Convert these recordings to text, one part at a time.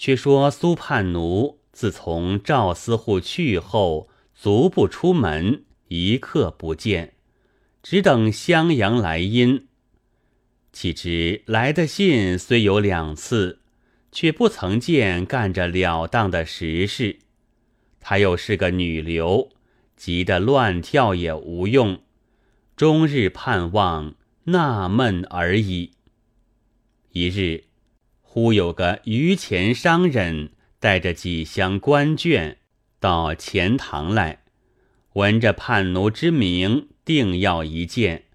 却说苏盼奴自从赵司户去后，足不出门，一刻不见，只等襄阳来音。岂知来的信虽有两次，却不曾见干着了当的实事。他又是个女流，急得乱跳也无用，终日盼望纳闷而已。一日。忽有个榆钱商人带着几箱官卷到钱塘来，闻着叛奴之名，定要一见。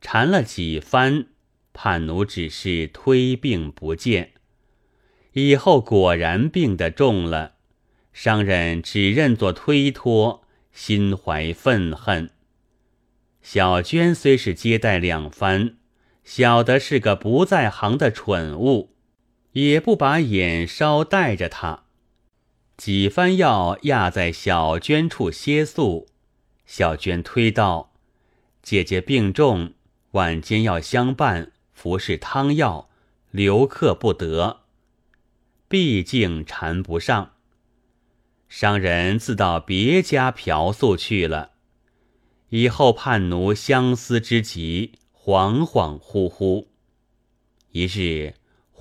缠了几番，叛奴只是推病不见。以后果然病得重了，商人只认作推脱，心怀愤恨。小娟虽是接待两番，晓得是个不在行的蠢物。也不把眼梢带着他，几番要压在小娟处歇宿。小娟推道：“姐姐病重，晚间要相伴，服侍汤药，留客不得。毕竟缠不上。”商人自到别家嫖宿去了。以后叛奴相思之极，恍恍惚惚。一日。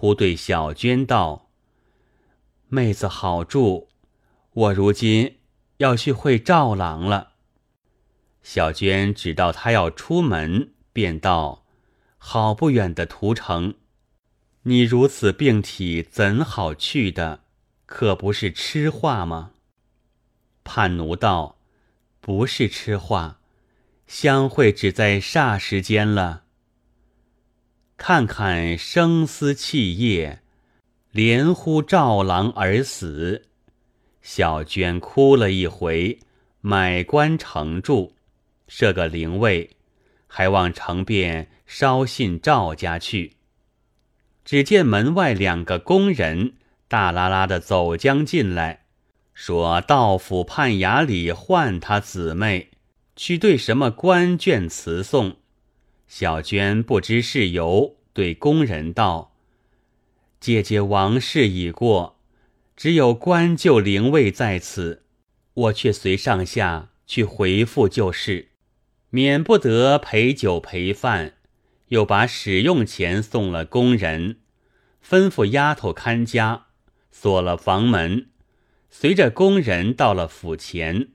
忽对小娟道：“妹子好住，我如今要去会赵郎了。”小娟知道他要出门，便道：“好不远的途程，你如此病体，怎好去的？可不是痴话吗？”叛奴道：“不是痴话，相会只在霎时间了。”看看声嘶气业，连呼赵郎而死。小娟哭了一回，买官成住，设个灵位，还望城边捎信赵家去。只见门外两个工人大拉拉的走将进来，说道府判衙里唤他姊妹去对什么官卷辞送。小娟不知事由，对工人道：“姐姐王事已过，只有官就灵位在此，我却随上下去回复就是，免不得陪酒陪饭。”又把使用钱送了工人，吩咐丫头看家，锁了房门，随着工人到了府前，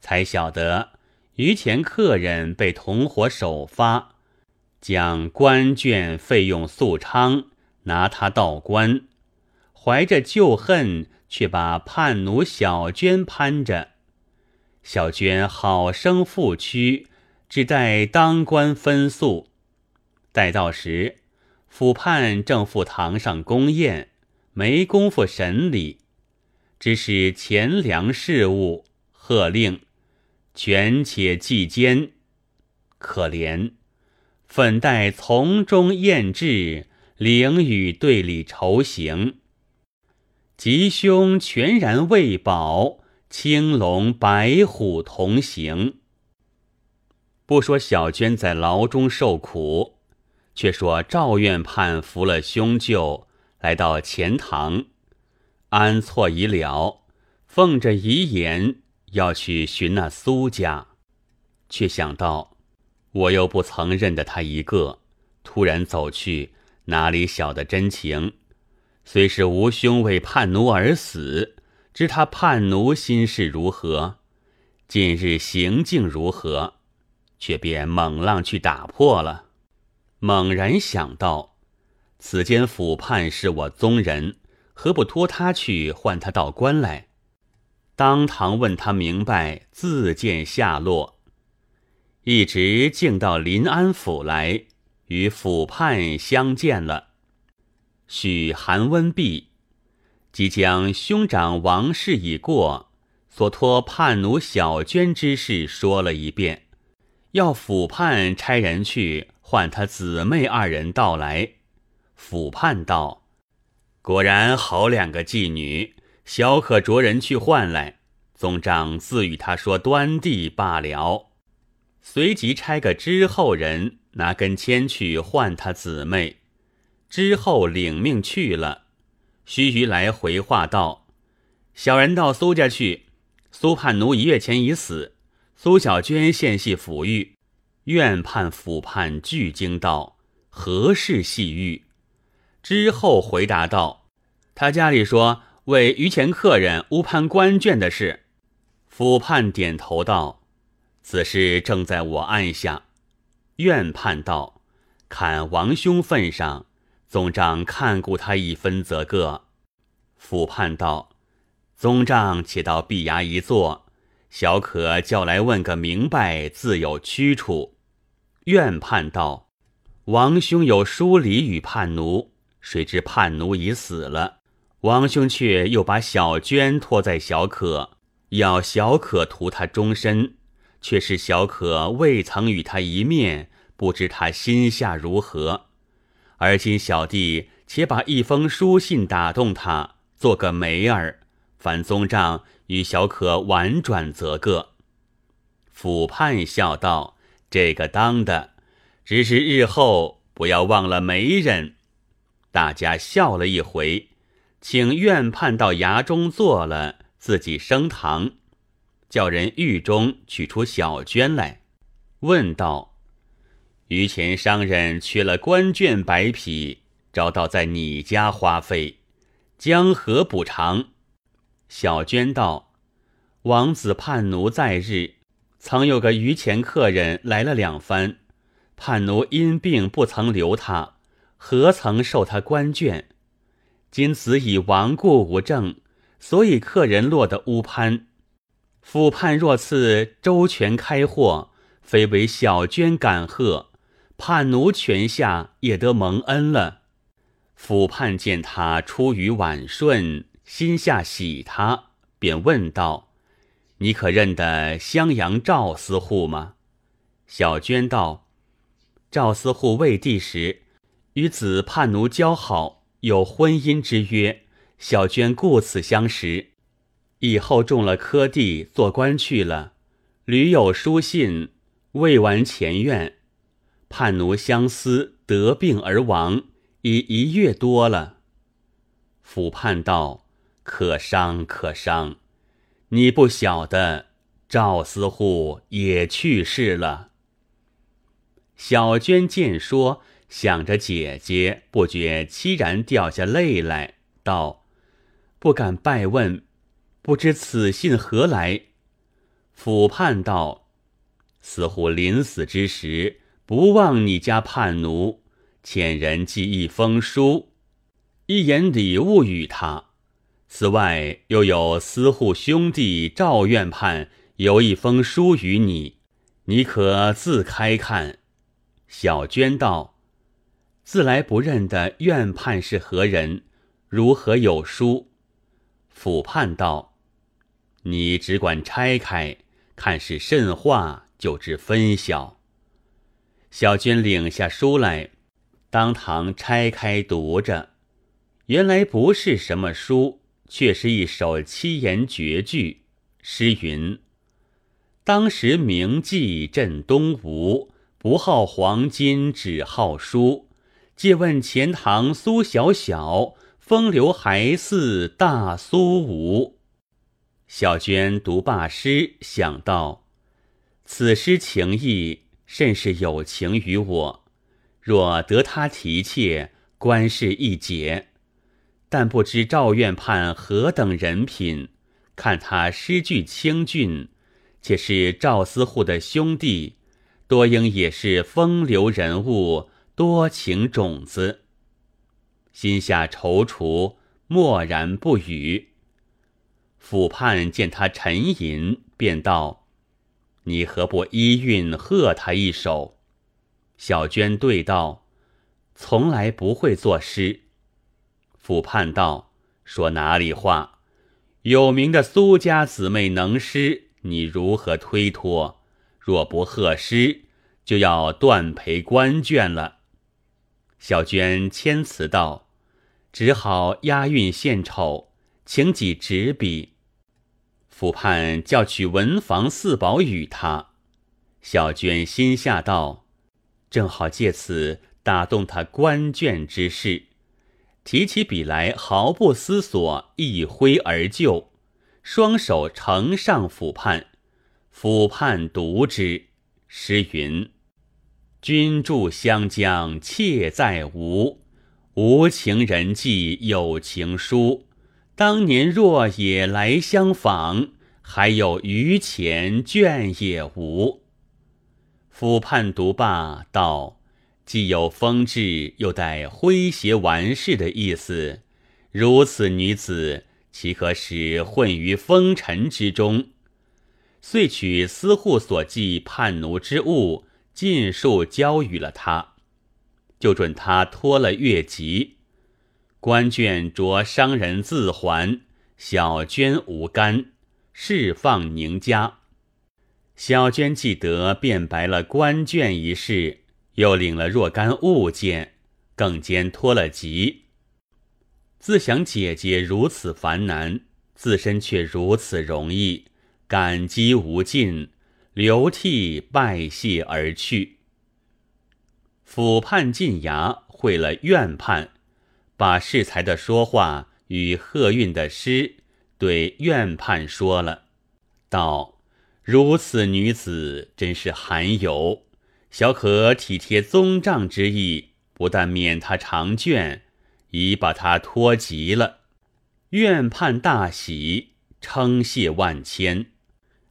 才晓得余前客人被同伙首发。将官眷费用素昌，拿他道官，怀着旧恨，却把叛奴小娟攀着。小娟好生负屈，只待当官分宿。待到时，府判正赴堂上宫宴，没工夫审理，只是钱粮事务，喝令权且计监，可怜。粉黛从中艳质，灵与对里愁行。吉凶全然未保，青龙白虎同行。不说小娟在牢中受苦，却说赵院判服了凶舅，来到钱塘，安错已了，奉着遗言要去寻那苏家，却想到。我又不曾认得他一个，突然走去，哪里晓得真情？虽是吾兄为叛奴而死，知他叛奴心事如何，近日行径如何，却便猛浪去打破了。猛然想到，此间府判是我宗人，何不托他去唤他到官来？当堂问他明白，自见下落。一直竟到临安府来，与府判相见了。许寒温毕，即将兄长王事已过，所托叛奴小娟之事说了一遍，要府判差人去唤他姊妹二人到来。府判道：“果然好两个妓女，小可着人去唤来。宗长自与他说端地罢了。”随即差个知后人拿根签去唤他姊妹，之后领命去了。须臾来回话道：“小人到苏家去，苏判奴一月前已死，苏小娟现系抚狱。”院判府判俱惊道：“何事系狱？”之后回答道：“他家里说为余前客人误判官眷的事。”府判点头道：“此事正在我案下。”院判道：“看王兄份上，宗丈看顾他一分则个。”府判道：“宗丈且到碧衙一坐，小可叫来问个明白，自有屈处。”院判道：“王兄有疏礼与叛奴。”谁知叛奴已死了，王兄却又把小娟托在小可，要小可图他终身，却是小可未曾与他一面，不知他心下如何。而今小弟且把一封书信打动他，做个媒儿，凡宗丈与小可婉转则个。府判笑道：“这个当的，只是日后不要忘了媒人。”大家笑了一回，请院判到衙中坐了，自己升堂，叫人狱中取出小绢来，问道：“于前商人缺了官眷百匹，招到在你家花费，将何补偿？”小娟道：“王子叛奴在日，曾有个于前客人来了两番，叛奴因病不曾留他。”何曾受他官眷？今此已亡故无证，所以客人落得乌潘。府判若赐周全开货，非为小娟感贺，叛奴泉下也得蒙恩了。府判见他出于婉顺，心下喜他，便问道：“你可认得襄阳赵司户吗？”小娟道：“赵司户未帝时。”与子叛奴交好，有婚姻之约。小娟故此相识，以后中了科第，做官去了。屡有书信，未完前愿。叛奴相思，得病而亡，已一月多了。府判道：“可伤可伤，你不晓得，赵司户也去世了。”小娟见说。想着姐姐，不觉凄然掉下泪来，道：“不敢拜问，不知此信何来？”俯判道：“似乎临死之时，不忘你家叛奴，遣人寄一封书，一言礼物与他。此外，又有司户兄弟赵院判有一封书与你，你可自开看。”小娟道。自来不认得院判是何人，如何有书？俯判道：“你只管拆开，看是甚话，就知分晓。”小娟领下书来，当堂拆开读着，原来不是什么书，却是一首七言绝句。诗云：“当时名妓镇东吴，不好黄金，只好书。”借问钱塘苏小小，风流还似大苏吴。小娟读罢诗，想到此诗情意甚是有情于我，若得他提挈，官事一解。但不知赵院判何等人品，看他诗句清俊，且是赵司户的兄弟，多应也是风流人物。多情种子，心下踌躇，默然不语。府判见他沉吟，便道：“你何不依韵贺他一首？”小娟对道：“从来不会作诗。”府判道：“说哪里话？有名的苏家姊妹能诗，你如何推脱？若不贺诗，就要断赔官眷了。”小娟谦辞道：“只好押韵献丑，请几纸笔。”府判叫取文房四宝与他。小娟心下道：“正好借此打动他官眷之事。提起笔来毫不思索，一挥而就，双手呈上府判，府判读之，诗云：“君住湘江妾在吴，无情人寄有情书。当年若也来相访，还有余钱眷也无。”抚盼读罢，道：“既有风致，又带诙谐玩世的意思，如此女子，岂可使混于风尘之中？”遂取司户所寄叛奴之物，尽数交与了他，就准他脱了越籍。官眷着商人自还，小娟无干，释放宁家。小娟记得，便白了官眷一事，又领了若干物件，更兼脱了籍。自想姐姐如此烦难，自身却如此容易。感激无尽，流涕拜谢而去。府判进衙会了院判，把适才的说话与贺运的诗对院判说了，道：“如此女子真是罕有，小可体贴宗丈之意，不但免他长卷，已把他托急了。”院判大喜，称谢万千。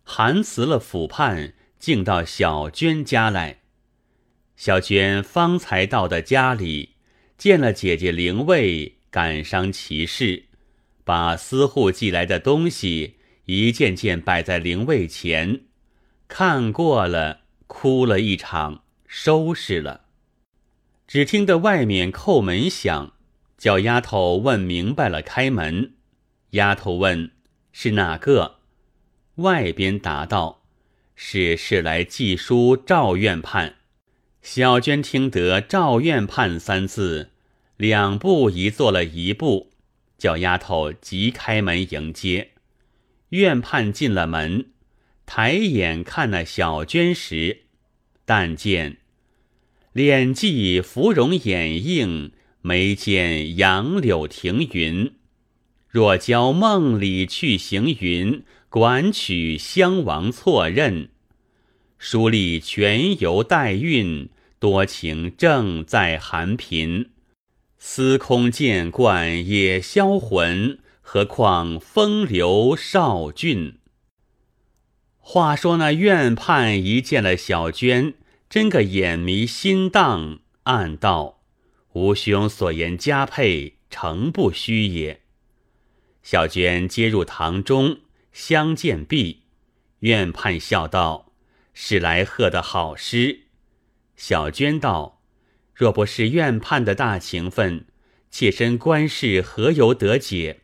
含辞了府判，竟到小娟家来。小娟方才到的家里，见了姐姐灵位，感伤其事，把私户寄来的东西一件件摆在灵位前，看过了，哭了一场，收拾了。只听得外面叩门响，叫丫头问明白了，开门。丫头问：“是哪个？”外边答道：“是是来寄书赵院判。”小娟听得“赵院判”三字，两步一做了一步，叫丫头急开门迎接。院判进了门，抬眼看那小娟时，但见脸髻芙蓉眼映，眉间杨柳停云，若教梦里去行云。管取襄王错认，书立全由代韵，多情正在寒贫。司空见惯也销魂，何况风流少俊？话说那院判一见了小娟，真个眼迷心荡，暗道：吾兄所言佳配，诚不虚也。小娟接入堂中。相见毕，院判笑道：“是来贺的好诗。”小娟道：“若不是院判的大情分，妾身官事何由得解？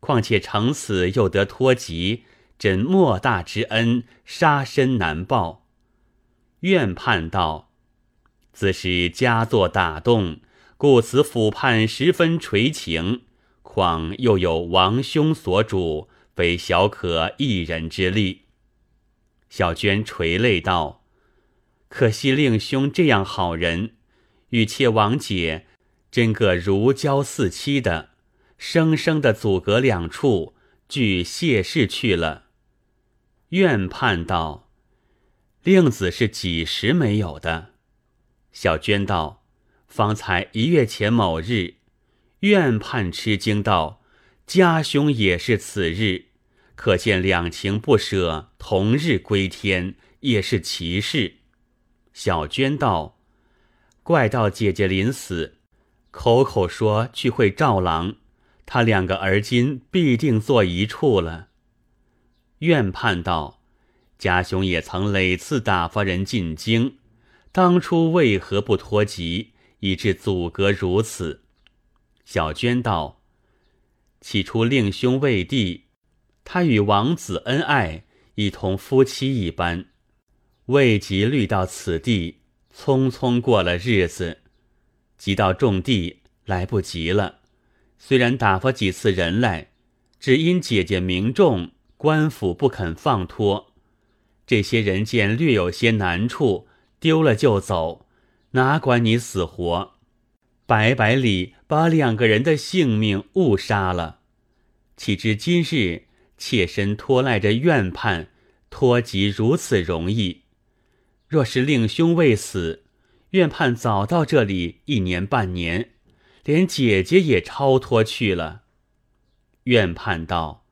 况且成此又得脱籍，真莫大之恩，杀身难报。”院判道：“自是佳作打动，故此府判十分垂情。况又有王兄所主。”非小可一人之力。小娟垂泪道：“可惜令兄这样好人，与妾王姐真个如胶似漆的，生生的阻隔两处，俱谢世去了。”怨盼道：“令子是几时没有的？”小娟道：“方才一月前某日。”怨盼吃惊道：“家兄也是此日。”可见两情不舍，同日归天，也是奇事。小娟道：“怪道姐姐临死，口口说去会赵郎，他两个而今必定坐一处了。”愿盼道：“家兄也曾累次打发人进京，当初为何不托疾，以致阻隔如此？”小娟道：“起初令兄未弟。”他与王子恩爱，一同夫妻一般，未及虑到此地，匆匆过了日子。即到种地，来不及了。虽然打发几次人来，只因姐姐名重，官府不肯放托。这些人见略有些难处，丢了就走，哪管你死活。白百里把两个人的性命误杀了，岂知今日妾身拖赖着怨判，脱籍如此容易？若是令兄未死，愿判早到这里一年半年，连姐姐也超脱去了。愿判道：“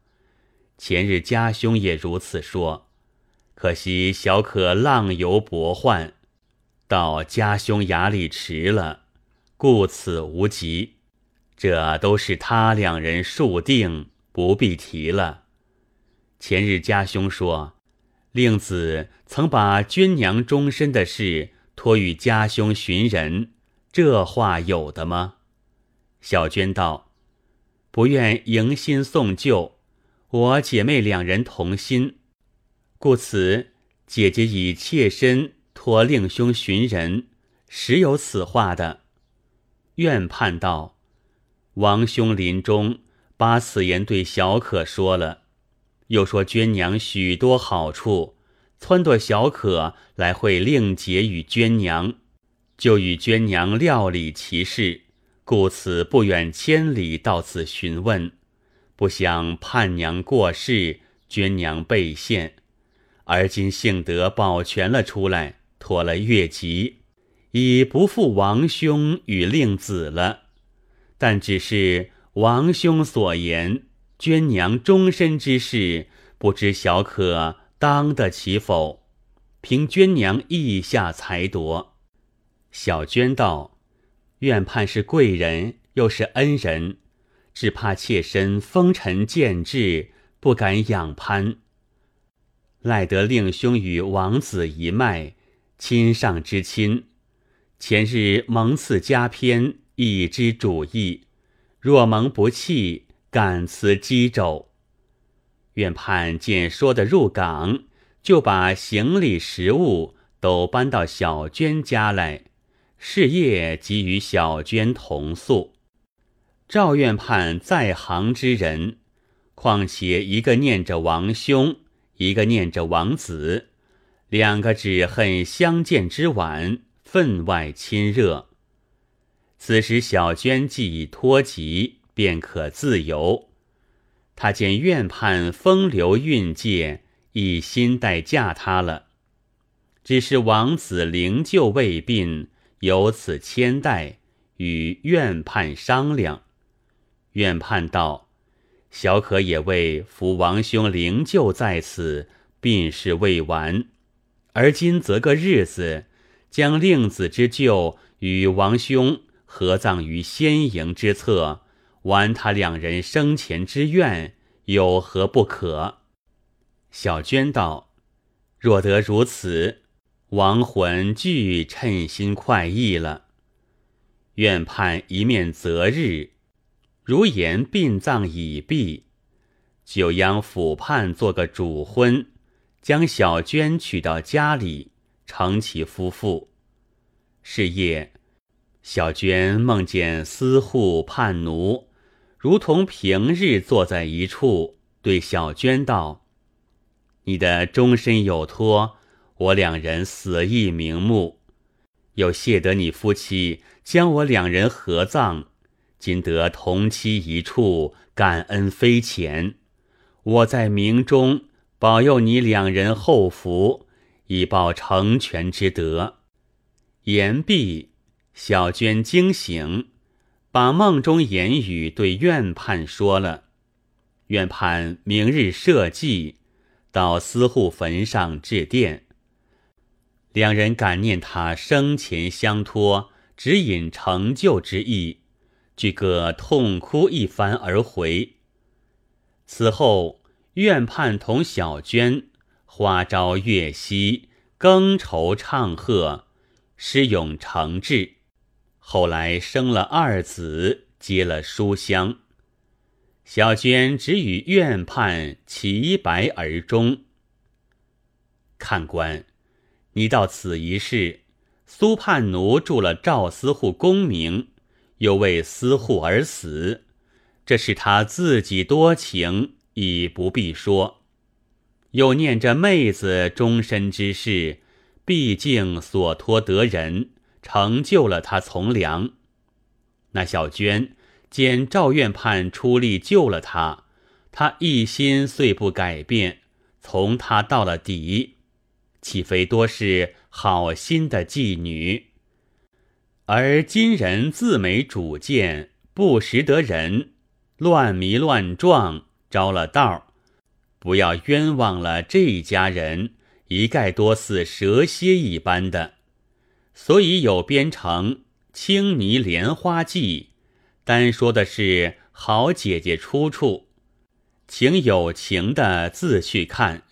前日家兄也如此说，可惜小可浪游博患，到家兄衙里迟了。”故此无疾，这都是他两人数定，不必提了。前日家兄说，令子曾把娟娘终身的事托与家兄寻人，这话有的吗？小娟道：“不愿迎新送旧，我姐妹两人同心，故此姐姐以妾身托令兄寻人，实有此话的。”愿判道：“王兄临终把此言对小可说了，又说娟娘许多好处，撺掇小可来会令姐与娟娘，就与娟娘料理其事，故此不远千里到此询问。不想盼娘过世，娟娘被陷，而今幸得保全了出来，脱了月疾。”已不负王兄与令子了，但只是王兄所言，娟娘终身之事，不知小可当得起否？凭娟娘意下裁夺。小娟道：“愿盼是贵人，又是恩人，只怕妾身风尘渐至，不敢仰攀。赖得令兄与王子一脉，亲上之亲。”前日蒙赐佳篇，已知主意。若蒙不弃，敢辞机肘。院判见说得入港，就把行李食物都搬到小娟家来，事业即与小娟同宿。赵院判在行之人，况且一个念着王兄，一个念着王子，两个只恨相见之晚。分外亲热。此时小娟既已脱籍，便可自由。他见院判风流韵界，一心待嫁他了。只是王子灵柩未殡，有此牵带，与院判商量。院判道：“小可也为扶王兄灵柩在此，病事未完，而今择个日子。”将令子之柩与王兄合葬于仙营之侧，完他两人生前之愿，有何不可？小娟道：“若得如此，亡魂俱称心快意了。愿盼一面择日，如言殡葬已毕，就央府判做个主婚，将小娟娶到家里。”成其夫妇。是夜，小娟梦见司户叛奴，如同平日坐在一处，对小娟道：“你的终身有托，我两人死亦瞑目。又谢得你夫妻将我两人合葬，今得同期一处，感恩非浅。我在冥中保佑你两人后福。”以报成全之德。言毕，小娟惊醒，把梦中言语对院判说了。院判明日设祭，到司户坟上致奠。两人感念他生前相托，指引成就之意，俱各痛哭一番而回。此后，院判同小娟。花朝月夕，更愁唱和，诗咏成志。后来生了二子，接了书香。小娟只与院判齐白而终。看官，你到此一事，苏叛奴助了赵司户功名，又为司户而死，这是他自己多情，已不必说。又念着妹子终身之事，毕竟所托得人，成就了他从良。那小娟见赵院判出力救了他，他一心遂不改变，从他到了底，岂非多是好心的妓女？而今人自没主见，不识得人，乱迷乱撞，着了道不要冤枉了这一家人，一概多似蛇蝎一般的，所以有编成。青泥莲花记，单说的是好姐姐出处，请有情的自去看。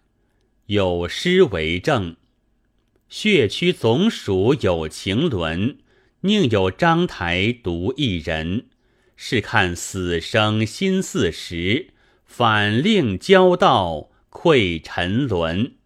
有诗为证：血区总属有情轮，宁有章台独一人？是看死生心似石，反令交道愧沉沦。